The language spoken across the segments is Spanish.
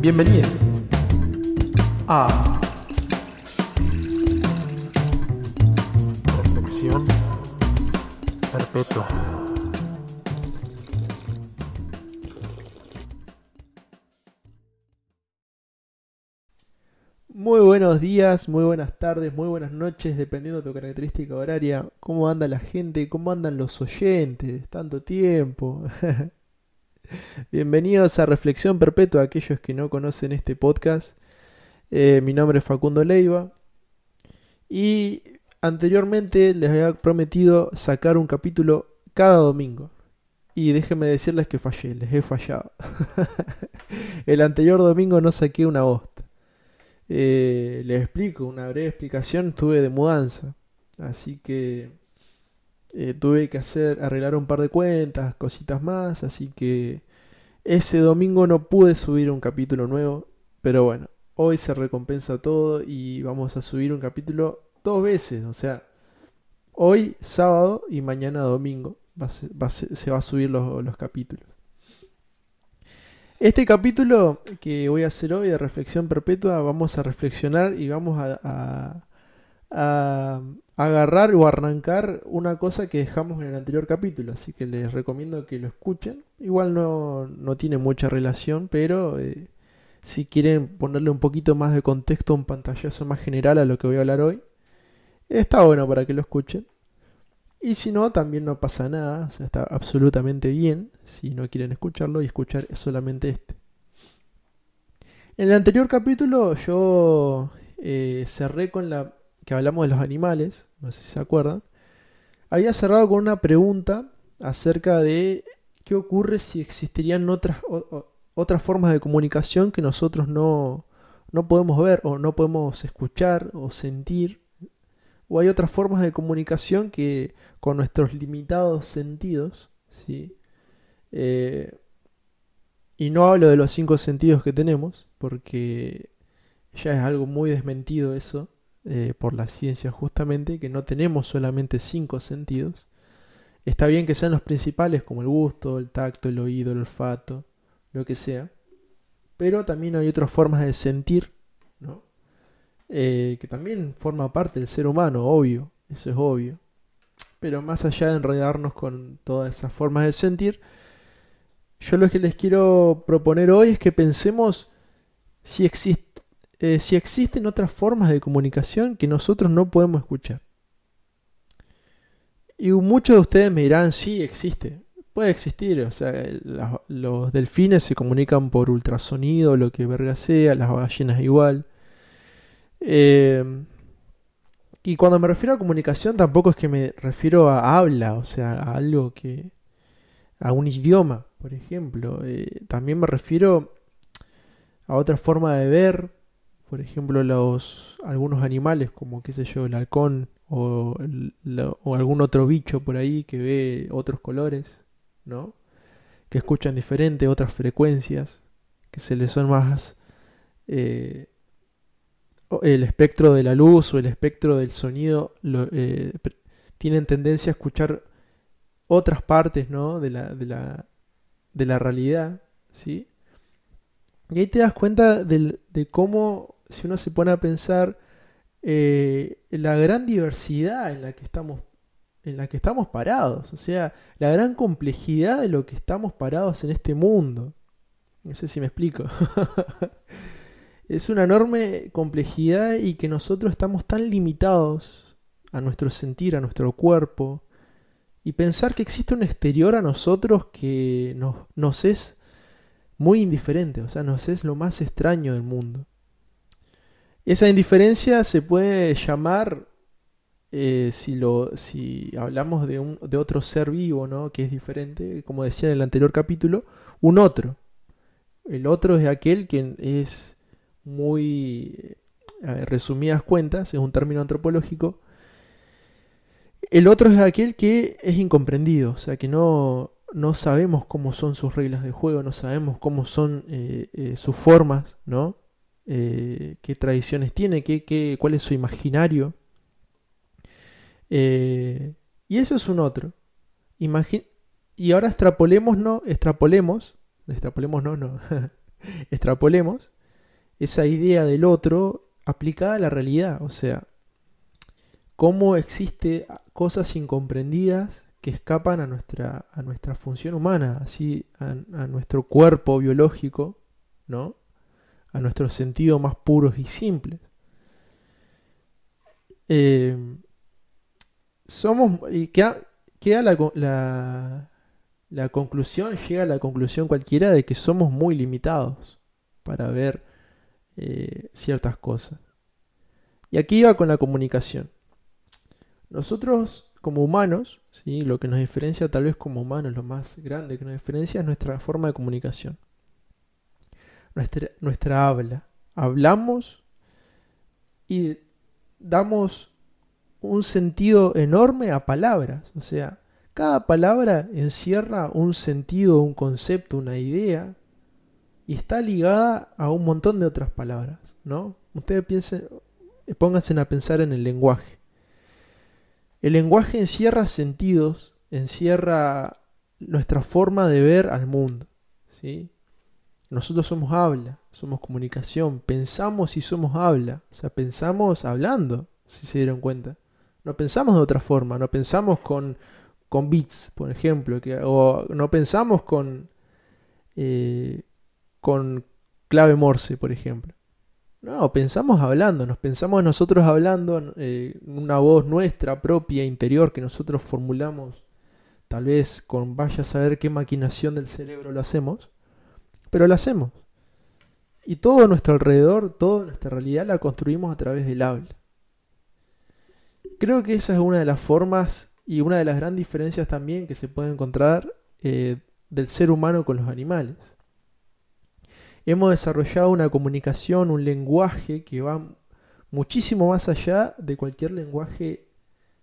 Bienvenidos a Reflexión Perpetua. Muy buenos días, muy buenas tardes, muy buenas noches, dependiendo de tu característica horaria. ¿Cómo anda la gente? ¿Cómo andan los oyentes? Tanto tiempo. Bienvenidos a Reflexión Perpetua, aquellos que no conocen este podcast. Eh, mi nombre es Facundo Leiva. Y anteriormente les había prometido sacar un capítulo cada domingo. Y déjenme decirles que fallé, les he fallado. El anterior domingo no saqué una hosta. Eh, les explico, una breve explicación, tuve de mudanza. Así que eh, tuve que hacer, arreglar un par de cuentas, cositas más, así que ese domingo no pude subir un capítulo nuevo, pero bueno, hoy se recompensa todo y vamos a subir un capítulo dos veces, o sea, hoy sábado y mañana domingo se va a subir los, capítulos. Este capítulo que voy a hacer hoy de reflexión perpetua, vamos a reflexionar y vamos a agarrar o arrancar una cosa que dejamos en el anterior capítulo, así que les recomiendo que lo escuchen. Igual no, tiene mucha relación, pero eh, si quieren ponerle un poquito más de contexto, un pantallazo más general a lo que voy a hablar hoy, está bueno para que lo escuchen. Y si no, también no pasa nada, o sea, está absolutamente bien si no quieren escucharlo y escuchar solamente este. En el anterior capítulo yo eh, cerré con la que hablamos de los animales, no sé si se acuerdan, había cerrado con una pregunta acerca de qué ocurre si existirían otras, otras formas de comunicación que nosotros no, no podemos ver o no podemos escuchar o sentir. O hay otras formas de comunicación que con nuestros limitados sentidos, ¿sí? Eh, y no hablo de los cinco sentidos que tenemos, porque ya es algo muy desmentido eso. Eh, por la ciencia justamente, que no tenemos solamente cinco sentidos. Está bien que sean los principales como el gusto, el tacto, el oído, el olfato, lo que sea. Pero también hay otras formas de sentir. Eh, que también forma parte del ser humano, obvio, eso es obvio. Pero más allá de enredarnos con todas esas formas de sentir, yo lo que les quiero proponer hoy es que pensemos si existe eh, si existen otras formas de comunicación que nosotros no podemos escuchar. Y muchos de ustedes me dirán, sí, existe. Puede existir, o sea, los delfines se comunican por ultrasonido, lo que verga sea, las ballenas igual. Eh, y cuando me refiero a comunicación tampoco es que me refiero a habla, o sea, a algo que... a un idioma, por ejemplo. Eh, también me refiero a otra forma de ver, por ejemplo, los, algunos animales, como qué sé yo, el halcón o, algún otro bicho por ahí que ve otros colores, ¿no? Que escuchan diferente, otras frecuencias, que se les son más eh, el espectro de la luz o el espectro del sonido, eh, tienen tendencia a escuchar otras partes, ¿no? De la, de la, de la realidad, ¿sí? Y ahí te das cuenta de cómo si uno se pone a pensar eh, la gran diversidad en la que estamos en la que estamos parados, o sea, la gran complejidad de lo que estamos parados en este mundo. No sé si me explico. es una enorme complejidad y que nosotros estamos tan limitados a nuestro sentir, a nuestro cuerpo, y pensar que existe un exterior a nosotros que nos, nos es muy indiferente, o sea, nos es lo más extraño del mundo. Esa indiferencia se puede llamar, eh, si, lo, si hablamos de, otro ser vivo, ¿no? que es diferente, como decía en el anterior capítulo, un otro. El otro es aquel que es muy, resumidas cuentas, es un término antropológico. El otro es aquel que es incomprendido, o sea, que no, no sabemos cómo son sus reglas de juego, no sabemos cómo son eh, eh, sus formas, ¿no? Eh, qué tradiciones tiene, qué, cuál es su imaginario. Eh, y eso es un otro. y ahora extrapolemos, no, extrapolemos, extrapolemos, no, no. extrapolemos esa idea del otro aplicada a la realidad, o sea, cómo existe cosas incomprendidas que escapan a nuestra, a nuestra función humana, así a, nuestro cuerpo biológico, ¿no? A nuestros sentidos más puros y simples. Eh, somos. Y queda, la, conclusión, llega a la conclusión cualquiera de que somos muy limitados para ver eh, ciertas cosas. Y aquí va con la comunicación. Nosotros, como humanos, ¿sí? lo que nos diferencia tal vez como humanos, lo más grande que nos diferencia es nuestra forma de comunicación. Nuestra, nuestra habla. Hablamos y damos un sentido enorme a palabras. O sea, cada palabra encierra un sentido, un concepto, una idea y está ligada a un montón de otras palabras, ¿no? Ustedes piensen, pónganse a pensar en el lenguaje. El lenguaje encierra sentidos, encierra nuestra forma de ver al mundo, ¿sí? Nosotros somos habla, somos comunicación, pensamos y somos habla, o sea, pensamos hablando, si se dieron cuenta. No pensamos de otra forma, no pensamos con, con bits, por ejemplo, o no pensamos con, eh, con clave Morse, por ejemplo. No, pensamos hablando, nos pensamos nosotros hablando, eh, una voz nuestra propia, interior, que nosotros formulamos, tal vez con vaya a saber qué maquinación del cerebro lo hacemos, pero lo hacemos. Y todo nuestro alrededor, toda nuestra realidad la construimos a través del habla. Creo que esa es una de las formas y una de las grandes diferencias también que se puede encontrar eh, del ser humano con los animales. Hemos desarrollado una comunicación, un lenguaje que va muchísimo más allá de cualquier lenguaje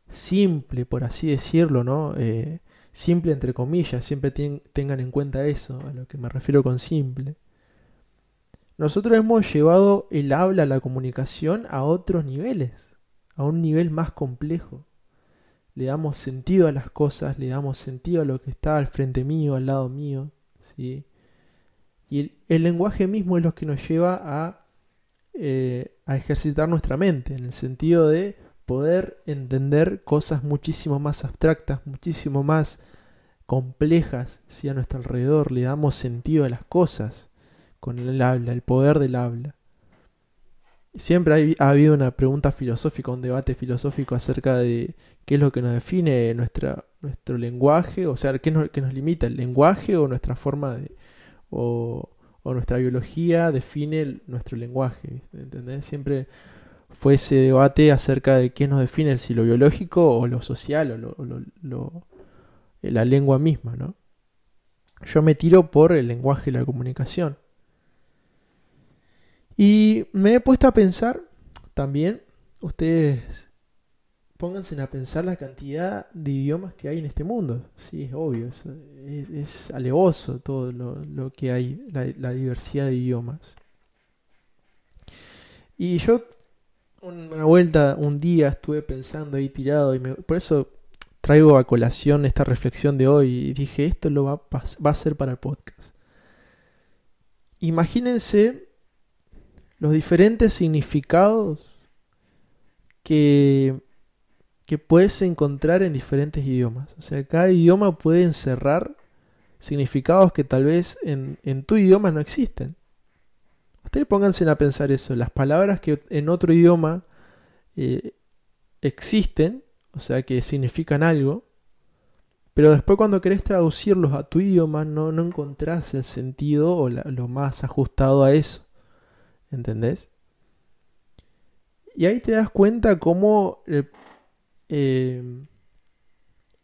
simple, por así decirlo, ¿no? Eh, simple entre comillas, siempre tengan en cuenta eso, a lo que me refiero con simple. Nosotros hemos llevado el habla, la comunicación a otros niveles a un nivel más complejo. Le damos sentido a las cosas, le damos sentido a lo que está al frente mío, al lado mío. ¿sí? Y el, lenguaje mismo es lo que nos lleva a, eh, a ejercitar nuestra mente, en el sentido de poder entender cosas muchísimo más abstractas, muchísimo más complejas ¿sí? a nuestro alrededor. Le damos sentido a las cosas con el habla, el poder del habla. Siempre ha habido una pregunta filosófica, un debate filosófico acerca de qué es lo que nos define nuestra, nuestro lenguaje, o sea, qué nos, nos limita, el lenguaje o nuestra forma de, o, nuestra biología define nuestro lenguaje, ¿entendés? Siempre fue ese debate acerca de qué nos define, si lo biológico o lo social o lo, la lengua misma, ¿no? Yo me tiro por el lenguaje y la comunicación. Y me he puesto a pensar también, ustedes pónganse a pensar la cantidad de idiomas que hay en este mundo. Sí, es obvio, es, alevoso todo lo, que hay, la, diversidad de idiomas. Y yo una vuelta, un día estuve pensando ahí tirado y por eso traigo a colación esta reflexión de hoy y dije, esto lo va va a ser para el podcast. Imagínense los diferentes significados que, que puedes encontrar en diferentes idiomas. O sea, cada idioma puede encerrar significados que tal vez en, tu idioma no existen. Ustedes pónganse a pensar eso. Las palabras que en otro idioma eh, existen, o sea, que significan algo, pero después cuando querés traducirlos a tu idioma no, no encontrás el sentido o lo más ajustado a eso. ¿Entendés? Y ahí te das cuenta cómo eh, eh,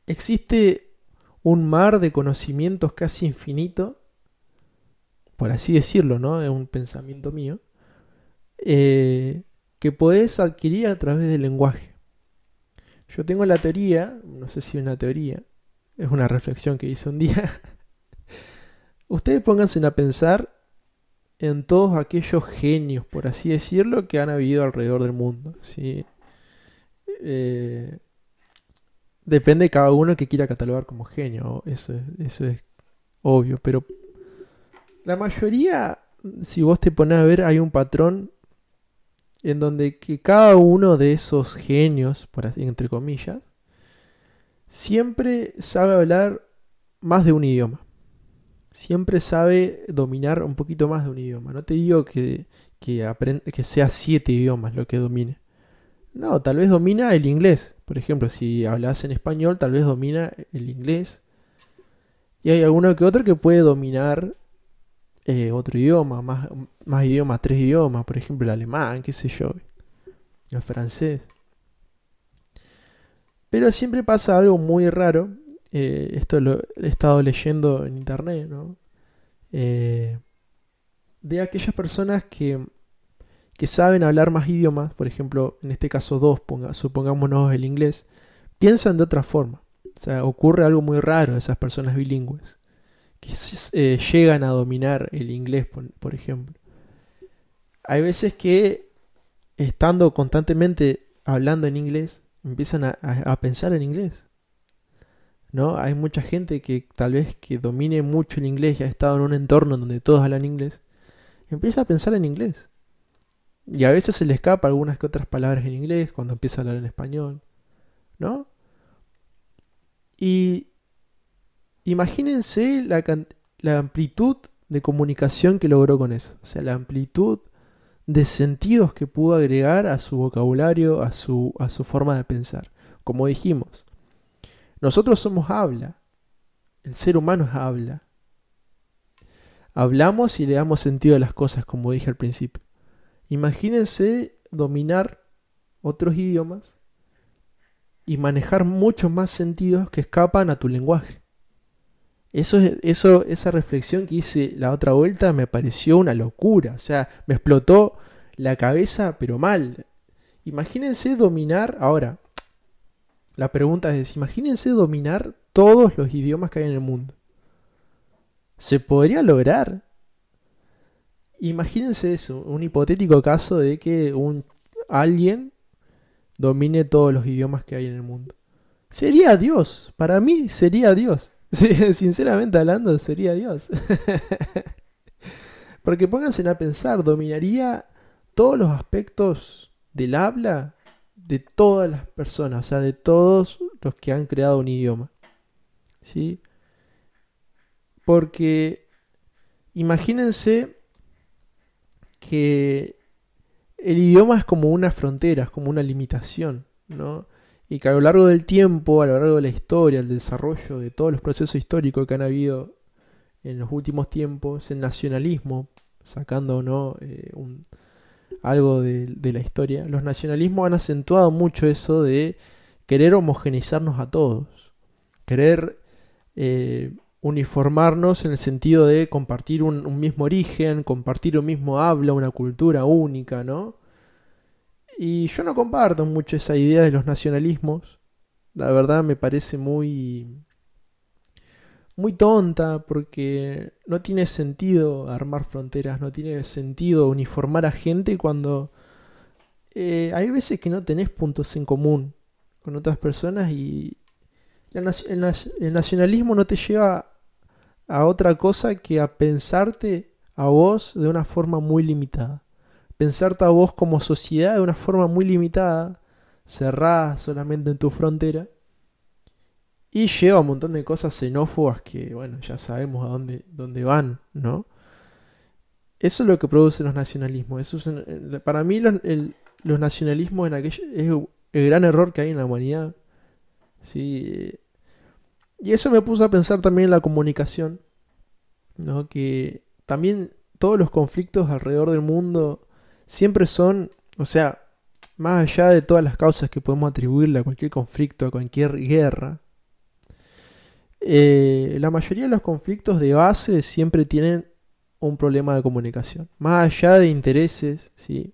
existe un mar de conocimientos casi infinito, por así decirlo, ¿no? Es un pensamiento mío, eh, que podés adquirir a través del lenguaje. Yo tengo la teoría, no sé si una teoría, es una reflexión que hice un día. Ustedes pónganse a pensar en todos aquellos genios, por así decirlo, que han habido alrededor del mundo. ¿sí? Eh, depende de cada uno que quiera catalogar como genio, eso es, eso es obvio, pero la mayoría si vos te pones a ver, hay un patrón en donde que cada uno de esos genios, por así entre comillas, siempre sabe hablar más de un idioma. Siempre sabe dominar un poquito más de un idioma. No te digo que, que, que sea siete idiomas lo que domine. No, tal vez domina el inglés. Por ejemplo, si hablas en español, tal vez domina el inglés. Y hay alguno que otro que puede dominar eh, otro idioma, más, más idiomas, tres idiomas, por ejemplo el alemán, qué sé yo, el francés. Pero siempre pasa algo muy raro, eh, esto lo he estado leyendo en internet. Eh, de aquellas personas que, que, saben hablar más idiomas, por ejemplo, en este caso dos, ponga, el inglés, piensan de otra forma. O sea, ocurre algo muy raro a esas personas bilingües que eh, llegan a dominar el inglés, por, ejemplo. Hay veces que estando constantemente hablando en inglés, empiezan a, pensar en inglés. ¿No? Hay mucha gente que tal vez que domine mucho el inglés y ha estado en un entorno donde todos hablan inglés, empieza a pensar en inglés. Y a veces se le escapa algunas que otras palabras en inglés cuando empieza a hablar en español. ¿No? Y Imagínense la, amplitud de comunicación que logró con eso. O sea, la amplitud de sentidos que pudo agregar a su vocabulario, a su, a su forma de pensar. Como dijimos, nosotros somos habla. El ser humano es habla. Hablamos y le damos sentido a las cosas, como dije al principio. Imagínense dominar otros idiomas y manejar muchos más sentidos que escapan a tu lenguaje. Eso, esa reflexión que hice la otra vuelta me pareció una locura. O sea, me explotó la cabeza, pero mal. Imagínense dominar. Ahora, la pregunta es: imagínense dominar todos los idiomas que hay en el mundo. ¿Se podría lograr? Imagínense eso, un hipotético caso de que un alguien domine todos los idiomas que hay en el mundo. Sería Dios, para mí sería Dios. Sí, sinceramente hablando, sería Dios. Porque pónganse a pensar, dominaría todos los aspectos del habla de todas las personas, o sea, de todos los que han creado un idioma. ¿Sí? Porque imagínense que el idioma es como una frontera, es como una limitación, ¿no? Y que a lo largo del tiempo, a lo largo de la historia, el desarrollo de todos los procesos históricos que han habido en los últimos tiempos, el nacionalismo, sacando no eh, algo de, la historia, los nacionalismos han acentuado mucho eso de querer homogeneizarnos a todos, querer eh, uniformarnos en el sentido de compartir un, un mismo origen, compartir un mismo habla, una cultura única, ¿no? Y yo no comparto mucho esa idea de los nacionalismos. La verdad me parece muy muy tonta porque no tiene sentido armar fronteras, no tiene sentido uniformar a gente cuando eh, hay veces que no tenés puntos en común con otras personas y el nacionalismo no te lleva a otra cosa que a pensarte a vos de una forma muy limitada pensarte a vos como sociedad de una forma muy limitada, cerrada solamente en tu frontera, y lleva un montón de cosas xenófobas que, bueno, ya sabemos a dónde, dónde van, ¿no? Eso es lo que producen los nacionalismos. Es, para mí los, los nacionalismos en aquello, es el gran error que hay en la humanidad. ¿sí? Y eso me puso a pensar también en la comunicación, ¿no? que también todos los conflictos alrededor del mundo siempre son, o sea, más allá de todas las causas que podemos atribuirle a cualquier conflicto, a cualquier guerra, eh, la mayoría de los conflictos de base siempre tienen un problema de comunicación. Más allá de intereses, ¿sí?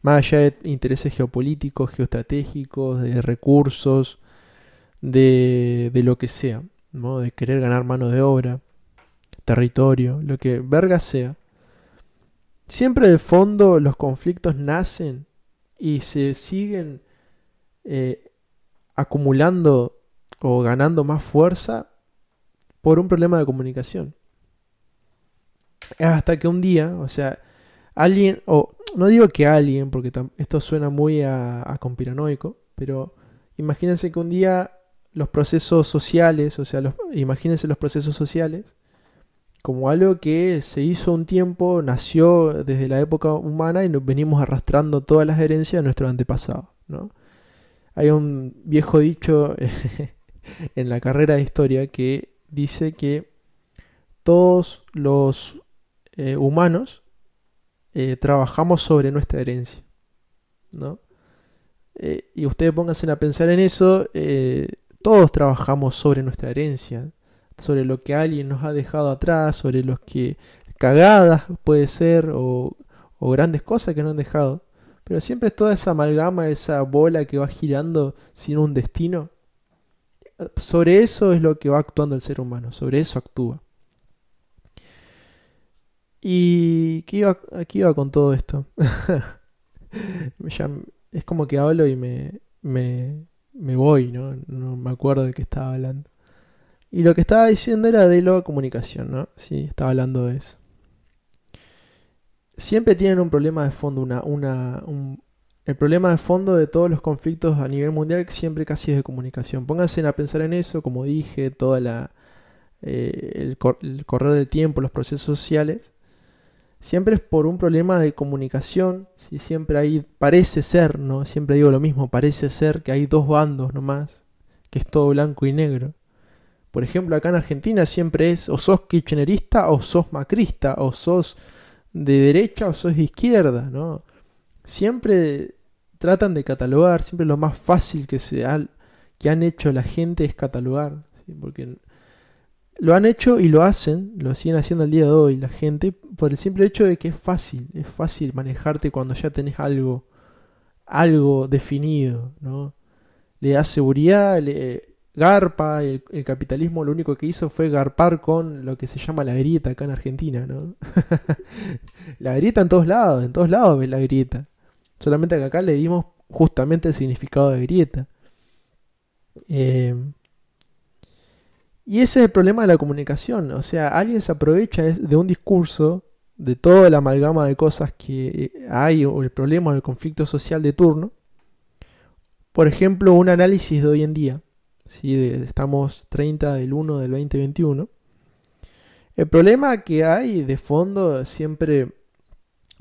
más allá de intereses geopolíticos, geoestratégicos, de recursos, de, de lo que sea, ¿no? de querer ganar mano de obra, territorio, lo que verga sea. Siempre de fondo los conflictos nacen y se siguen eh, acumulando o ganando más fuerza por un problema de comunicación. hasta que un día, o sea, alguien, o no digo que alguien, porque esto suena muy a, a conspiranoico, pero imagínense que un día los procesos sociales, o sea, los, imagínense los procesos sociales como algo que se hizo un tiempo, nació desde la época humana y nos venimos arrastrando todas las herencias de nuestros antepasados. ¿no? Hay un viejo dicho en la carrera de historia que dice que todos los eh, humanos eh, trabajamos sobre nuestra herencia. ¿no? Eh, y ustedes pónganse a pensar en eso, todos trabajamos sobre nuestra herencia, sobre lo que alguien nos ha dejado atrás, sobre los que cagadas puede ser o, grandes cosas que nos han dejado. Pero siempre es toda esa amalgama, esa bola que va girando sin un destino. Sobre eso es lo que va actuando el ser humano, sobre eso actúa. ¿Y qué iba, aquí iba con todo esto? es como que hablo y me, me, me voy, ¿no? No me acuerdo de qué estaba hablando. Y lo que estaba diciendo era de la comunicación, ¿no? Sí, estaba hablando de eso. Siempre tienen un problema de fondo, una, una, el problema de fondo de todos los conflictos a nivel mundial siempre casi es de comunicación. Pónganse a pensar en eso, como dije, toda la, eh, el, el correr del tiempo, los procesos sociales siempre es por un problema de comunicación, si siempre hay, parece ser, ¿no? Siempre digo lo mismo, parece ser que hay dos bandos nomás, que es todo blanco y negro. Por ejemplo, acá en Argentina siempre es o sos kirchnerista o sos macrista, o sos de derecha o sos de izquierda, ¿no? Siempre tratan de catalogar, siempre lo más fácil que, se han hecho la gente es catalogar, porque lo han hecho y lo hacen, lo siguen haciendo al día de hoy la gente, por el simple hecho de que es fácil, es fácil manejarte cuando ya tenés algo, algo definido, ¿no? Le da seguridad, le garpa, el, capitalismo lo único que hizo fue garpar con lo que se llama la grieta acá en Argentina, ¿no? la grieta en todos lados, en todos lados ves la grieta. Solamente que acá le dimos justamente el significado de grieta. Eh, y ese es el problema de la comunicación. O sea, alguien se aprovecha de un discurso, de toda la amalgama de cosas que eh, hay, o el problema o el conflicto social de turno. Por ejemplo, un análisis de hoy en día. ¿Sí? estamos 30 del 1 del 2021. El problema que hay de fondo siempre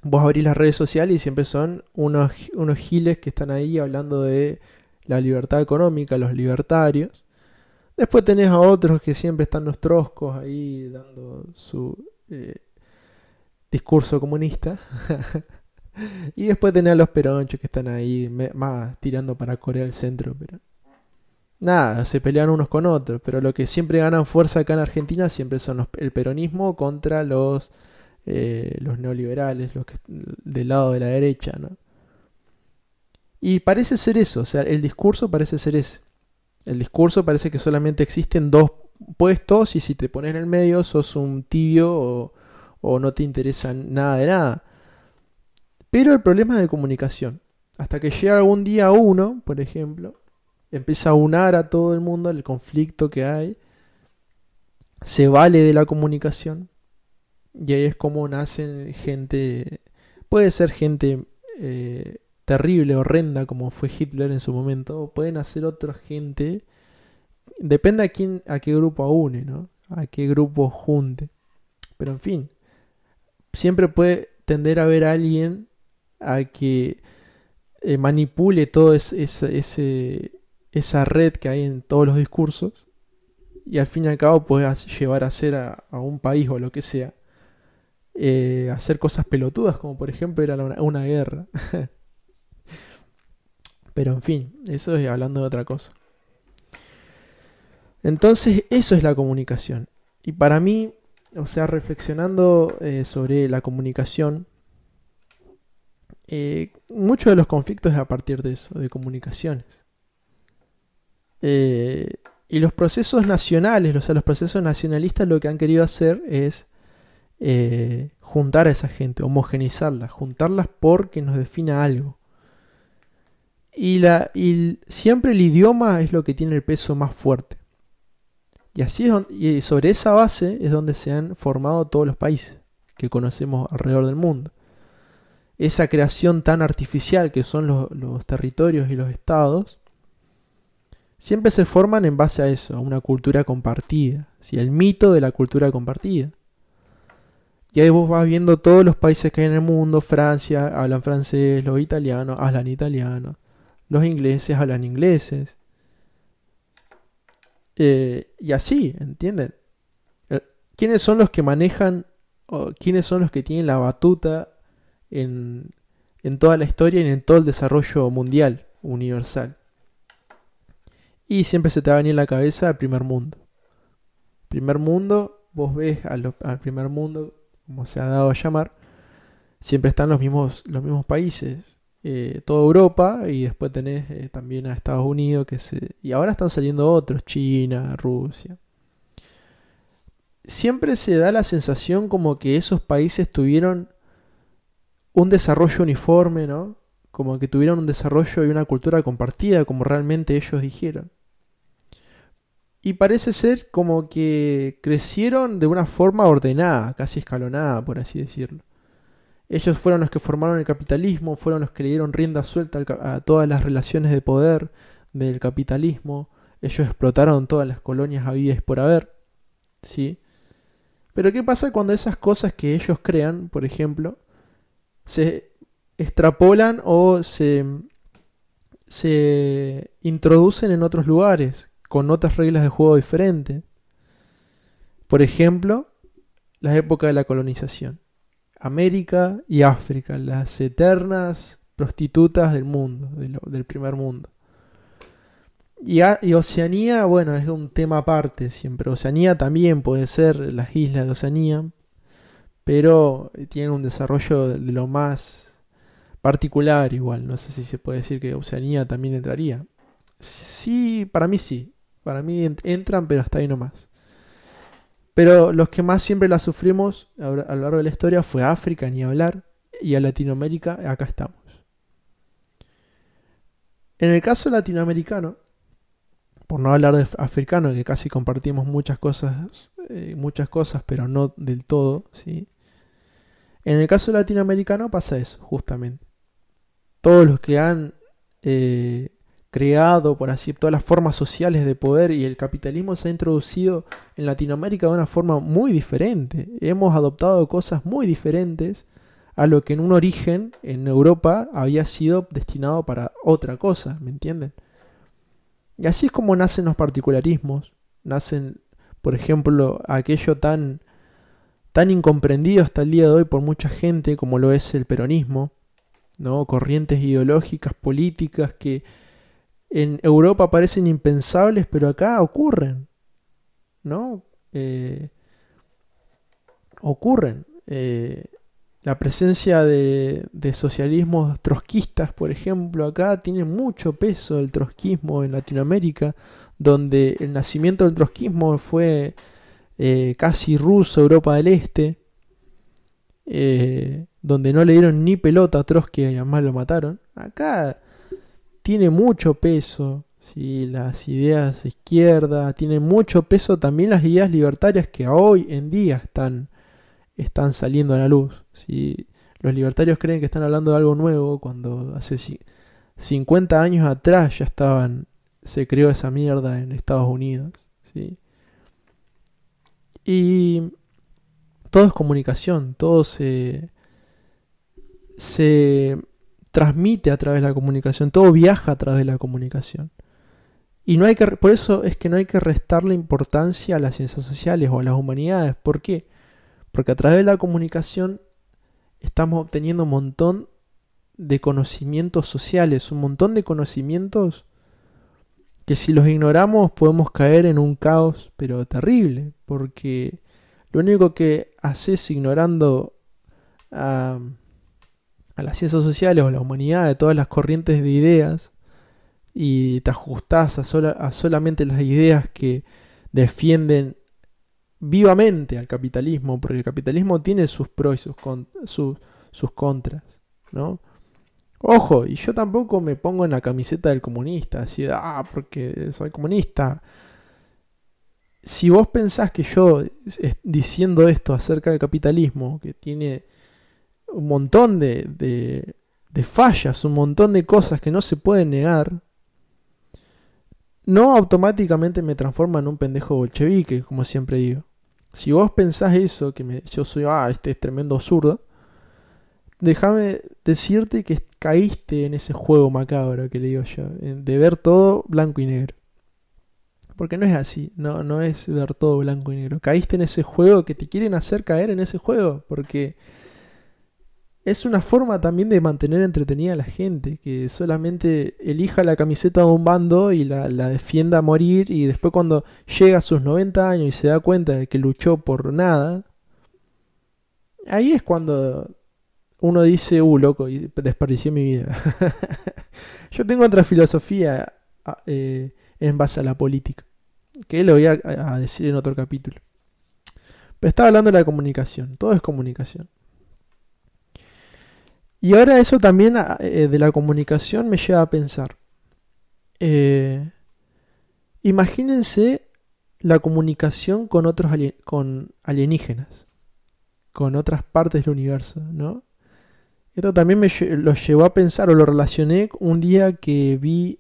vos abrís las redes sociales y siempre son unos, unos giles que están ahí hablando de la libertad económica, los libertarios. Después tenés a otros que siempre están los troscos ahí dando su eh, discurso comunista. y después tenés a los peronchos que están ahí más tirando para Corea del Centro. Pero nada, se pelean unos con otros. Pero lo que siempre ganan fuerza acá en Argentina siempre son el peronismo contra los, eh, los neoliberales, los que, del lado de la derecha. ¿no? Y parece ser eso, o sea, el discurso parece ser ese. El discurso parece que solamente existen dos puestos y si te pones en el medio sos un tibio o, no te interesa nada de nada. Pero el problema es de comunicación. Hasta que llega algún día uno, por ejemplo, empieza a unar a todo el mundo el conflicto que hay, se vale de la comunicación y ahí es como nacen gente, puede ser gente eh, terrible, horrenda, como fue Hitler en su momento, o pueden hacer otra gente. Depende a quién, a qué grupo aúne, ¿no? A qué grupo junte. Pero en fin, siempre puede tender a haber alguien a que eh, manipule toda ese, esa red que hay en todos los discursos y al fin y al cabo puede llevar a hacer a, un país o lo que sea eh, hacer cosas pelotudas como por ejemplo era una guerra Pero en fin, eso es hablando de otra cosa. Entonces, eso es la comunicación. Y para mí, o sea, reflexionando eh, sobre la comunicación, eh, muchos de los conflictos es a partir de eso, de comunicaciones. Eh, y los procesos nacionales, o sea, los procesos nacionalistas lo que han querido hacer es juntar a esa gente, homogenizarlas, juntarlas porque nos defina algo. Y, siempre el idioma es lo que tiene el peso más fuerte. Y así es y sobre esa base es donde se han formado todos los países. que conocemos alrededor del mundo. Esa creación tan artificial que son los territorios y los estados, siempre se forman en base a eso, a una cultura compartida, ¿sí? el mito de la cultura compartida. Y ahí vos vas viendo todos los países que hay en el mundo, Francia hablan francés, los italianos hablan italiano, los ingleses hablan ingleses. Eh, y así, ¿entienden? Eh, ¿Quiénes son los que manejan, o quiénes son los que tienen la batuta en, en toda la historia y en todo el desarrollo mundial, universal? Y siempre se te va a venir en la cabeza el primer mundo. Primer mundo, vos ves al, primer mundo, como se ha dado a llamar, siempre están los mismos, los mismos países. Eh, toda Europa y después tenés eh, también a Estados Unidos que se, y ahora están saliendo otros, China, Rusia. Siempre se da la sensación como que esos países tuvieron un desarrollo uniforme, ¿no? Como que tuvieron un desarrollo y una cultura compartida, como realmente ellos dijeron. Y parece ser como que crecieron de una forma ordenada, casi escalonada, por así decirlo. Ellos fueron los que formaron el capitalismo, fueron los que le dieron rienda suelta a todas las relaciones de poder del capitalismo. Ellos explotaron todas las colonias habidas por haber. ¿Sí? Pero ¿qué pasa cuando esas cosas que ellos crean, por ejemplo, se extrapolan o se, se introducen en otros lugares? Con otras reglas de juego diferentes. Por ejemplo, las épocas de la colonización. América y África, las eternas prostitutas del mundo, del primer mundo. Y, y, Oceanía, bueno, es un tema aparte siempre. Oceanía también puede ser las islas de Oceanía, pero tiene un desarrollo de lo más particular igual. No sé si se puede decir que Oceanía también entraría. Sí, para mí sí. Para mí entran, pero hasta ahí nomás. Pero los que más siempre la sufrimos a lo largo de la historia fue África, ni hablar, y a Latinoamérica, acá estamos. En el caso latinoamericano, por no hablar de africano, que casi compartimos muchas cosas, eh, muchas cosas, pero no del todo, ¿sí? En el caso latinoamericano pasa eso, justamente. Todos los que han eh, creado, por así, todas las formas sociales de poder y el capitalismo se ha introducido en Latinoamérica de una forma muy diferente. Hemos adoptado cosas muy diferentes a lo que en un origen en Europa había sido destinado para otra cosa, ¿me entienden? Y así es como nacen los particularismos, nacen, por ejemplo, aquello tan tan incomprendido hasta el día de hoy por mucha gente como lo es el peronismo, ¿no? Corrientes ideológicas, políticas que en Europa parecen impensables, pero acá ocurren, ¿no? Eh, ocurren. Eh, la presencia de, socialismos trotskistas, por ejemplo, acá tiene mucho peso el trotskismo en Latinoamérica, donde el nacimiento del trotskismo fue eh, casi ruso, Europa del Este, donde no le dieron ni pelota a Trotsky y además lo mataron. Acá tiene mucho peso. ¿sí? Las ideas de izquierda, tienen mucho peso también las ideas libertarias que hoy en día están, están saliendo a la luz. ¿sí? Los libertarios creen que están hablando de algo nuevo cuando hace 50 años atrás ya estaban, se creó esa mierda en Estados Unidos. ¿sí? Y todo es comunicación, todo se, se transmite a través de la comunicación, todo viaja a través de la comunicación. Y no hay que, por eso es que no hay que restarle importancia a las ciencias sociales o a las humanidades. ¿Por qué? Porque a través de la comunicación estamos obteniendo un montón de conocimientos sociales, un montón de conocimientos que si los ignoramos podemos caer en un caos, pero terrible, porque lo único que haces ignorando a a las ciencias sociales o a la humanidad de todas las corrientes de ideas y te ajustás a, solamente las ideas que defienden vivamente al capitalismo, porque el capitalismo tiene sus pros y sus, sus contras, ¿no? Ojo, y yo tampoco me pongo en la camiseta del comunista, así, ah, porque soy comunista. si vos pensás que yo diciendo esto acerca del capitalismo, que tiene un montón de, de, de fallas, un montón de cosas que no se pueden negar, no automáticamente me transforma en un pendejo bolchevique, como siempre digo. Si vos pensás eso, que me, yo soy, ah, este es tremendo zurdo, déjame decirte que caíste en ese juego macabro que le digo yo, de ver todo blanco y negro. Porque no es así, no, no es ver todo blanco y negro. Caíste en ese juego que te quieren hacer caer en ese juego, porque es una forma también de mantener entretenida a la gente, que solamente elija la camiseta de un bando y la, defienda a morir y después cuando llega a sus 90 años y se da cuenta de que luchó por nada, ahí es cuando uno dice, uh, loco, y desperdicié mi vida. Yo tengo otra filosofía eh, en base a la política, que lo voy a decir en otro capítulo. Pero estaba hablando de la comunicación, todo es comunicación. Y ahora eso también ah, eh, de la comunicación me lleva a pensar. Eh, imagínense la comunicación con otros con alienígenas, con otras partes del universo, ¿no? Esto también me lo llevó a pensar o lo relacioné un día que vi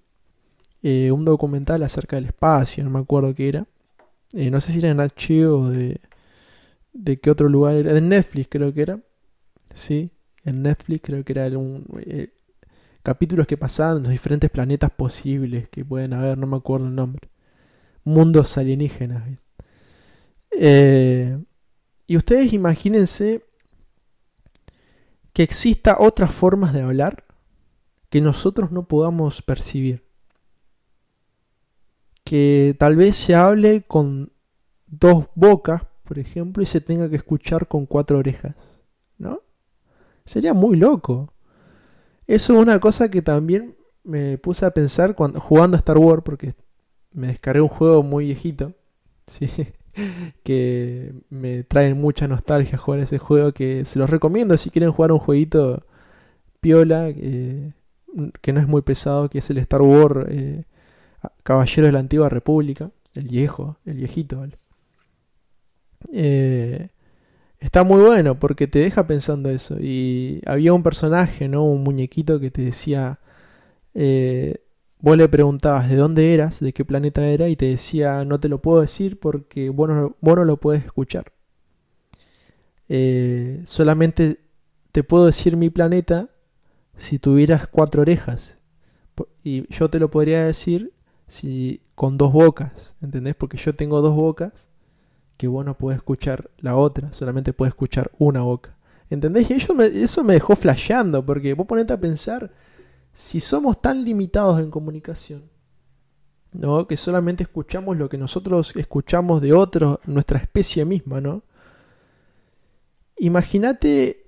eh, un documental acerca del espacio, no me acuerdo qué era. no sé si era en H o de, de qué otro lugar era, de Netflix creo que era. Sí, en Netflix, creo que era un, eh, capítulos que pasaban en los diferentes planetas posibles que pueden haber, no me acuerdo el nombre. Mundos alienígenas. Eh, y ustedes imagínense que exista otras formas de hablar que nosotros no podamos percibir. Que tal vez se hable con dos bocas, por ejemplo, y se tenga que escuchar con cuatro orejas. ¿No? Sería muy loco. Eso es una cosa que también me puse a pensar cuando, jugando a Star Wars, porque me descargué un juego muy viejito, ¿sí? que me trae mucha nostalgia jugar ese juego, que se los recomiendo si quieren jugar un jueguito piola, que no es muy pesado, que es el Star Wars eh, Caballero de la Antigua República, el viejo, el viejito. Eh, está muy bueno porque te deja pensando eso. Y había un personaje, ¿no? Un muñequito que te decía, eh, vos le preguntabas de dónde eras, de qué planeta era, y te decía, no te lo puedo decir porque vos no, lo puedes escuchar. Eh, solamente te puedo decir mi planeta si tuvieras cuatro orejas. Y yo te lo podría decir si con dos bocas, ¿entendés? Porque yo tengo dos bocas que vos no podés escuchar la otra, solamente puedes escuchar una boca. ¿Entendés? Y eso me, eso me dejó flasheando, porque vos ponete a pensar, si somos tan limitados en comunicación, ¿no? Que solamente escuchamos lo que nosotros escuchamos de otros, nuestra especie misma, ¿no? Imagínate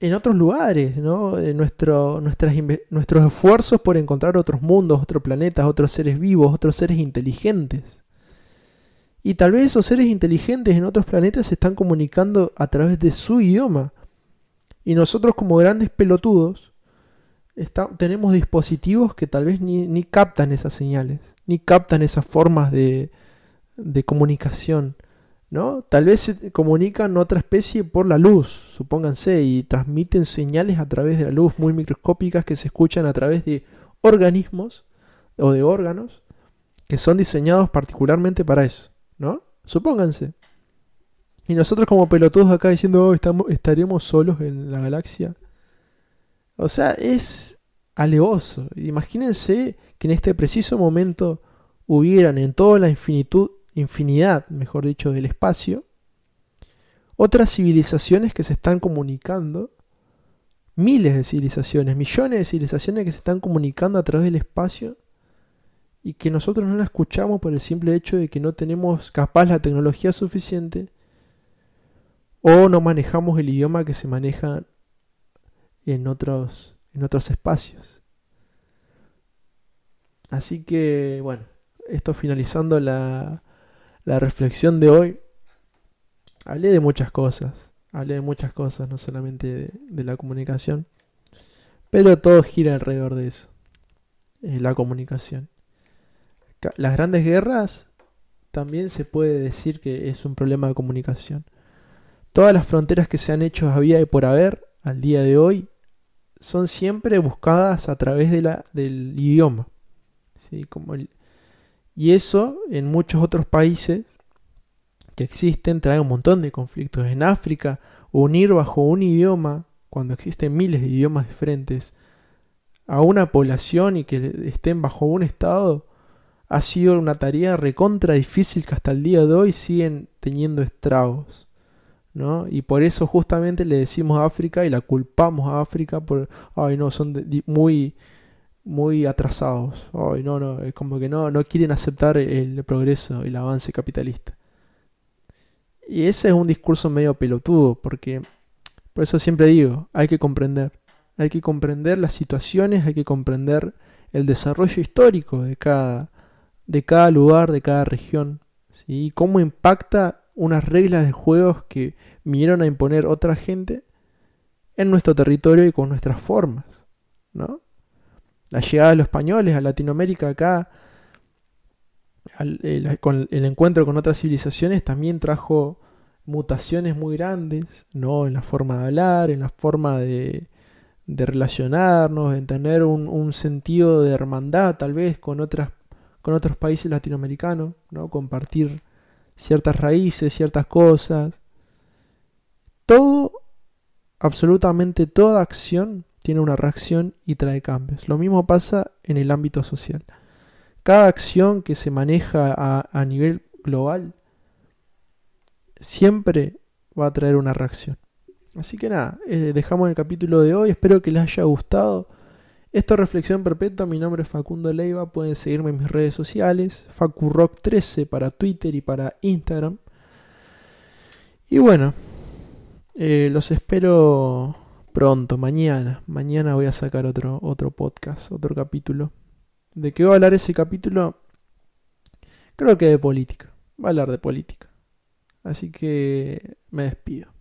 en otros lugares, ¿no? Nuestro, nuestras, nuestros esfuerzos por encontrar otros mundos, otros planetas, otros seres vivos, otros seres inteligentes. Y tal vez esos seres inteligentes en otros planetas se están comunicando a través de su idioma. Y nosotros como grandes pelotudos tenemos dispositivos que tal vez ni, captan esas señales, ni captan esas formas de, comunicación. ¿no? Tal vez se comunican otra especie por la luz, supónganse, y transmiten señales a través de la luz muy microscópicas que se escuchan a través de organismos o de órganos que son diseñados particularmente para eso. ¿No? Supónganse. Y nosotros como pelotudos acá diciendo, oh, estamos, estaremos solos en la galaxia. O sea, es alevoso. Imagínense que en este preciso momento hubieran en toda la infinitud, infinidad, mejor dicho, del espacio, otras civilizaciones que se están comunicando, miles de civilizaciones, millones de civilizaciones que se están comunicando a través del espacio y que nosotros no la escuchamos por el simple hecho de que no tenemos capaz la tecnología suficiente o no manejamos el idioma que se maneja en otros, en otros espacios. Así que, bueno, esto finalizando la, la reflexión de hoy, hablé de muchas cosas, hablé de muchas cosas, no solamente de, de la comunicación, pero todo gira alrededor de eso, la comunicación las grandes guerras también se puede decir que es un problema de comunicación. Todas las fronteras que se han hecho había y por haber al día de hoy son siempre buscadas a través de la, del idioma. ¿sí? Como y eso en muchos otros países que existen trae un montón de conflictos. En África, unir bajo un idioma, cuando existen miles de idiomas diferentes, a una población y que estén bajo un estado, ha sido una tarea recontra difícil que hasta el día de hoy siguen teniendo estragos. ¿no? Y por eso justamente le decimos a África y la culpamos a África por, ay no, son muy, muy atrasados. Ay no, no, es como que no, no quieren aceptar el progreso, el avance capitalista. Y ese es un discurso medio pelotudo, porque por eso siempre digo, hay que comprender. Hay que comprender las situaciones, hay que comprender el desarrollo histórico de cada, de cada lugar, de cada región. ¿sí? Cómo impacta unas reglas de juegos que vinieron a imponer otra gente en nuestro territorio y con nuestras formas. ¿no? La llegada de los españoles a Latinoamérica acá, el, con el encuentro con otras civilizaciones también trajo mutaciones muy grandes, ¿no? En la forma de hablar, en la forma de, de relacionarnos, en tener un, sentido de hermandad tal vez con, otras, con otros países latinoamericanos, ¿no? compartir ciertas raíces, ciertas cosas. Todo, absolutamente toda acción tiene una reacción y trae cambios. Lo mismo pasa en el ámbito social. Cada acción que se maneja a, nivel global siempre va a traer una reacción. Así que nada, eh, dejamos el capítulo de hoy. Espero que les haya gustado. Esto es Reflexión Perpetua. Mi nombre es Facundo Leiva. Pueden seguirme en mis redes sociales. FacuRock13 para Twitter y para Instagram. Y bueno, eh, los espero pronto, mañana. Mañana voy a sacar otro, otro podcast, otro capítulo. ¿De qué va a hablar ese capítulo? Creo que de política. Va a hablar de política. Así que me despido.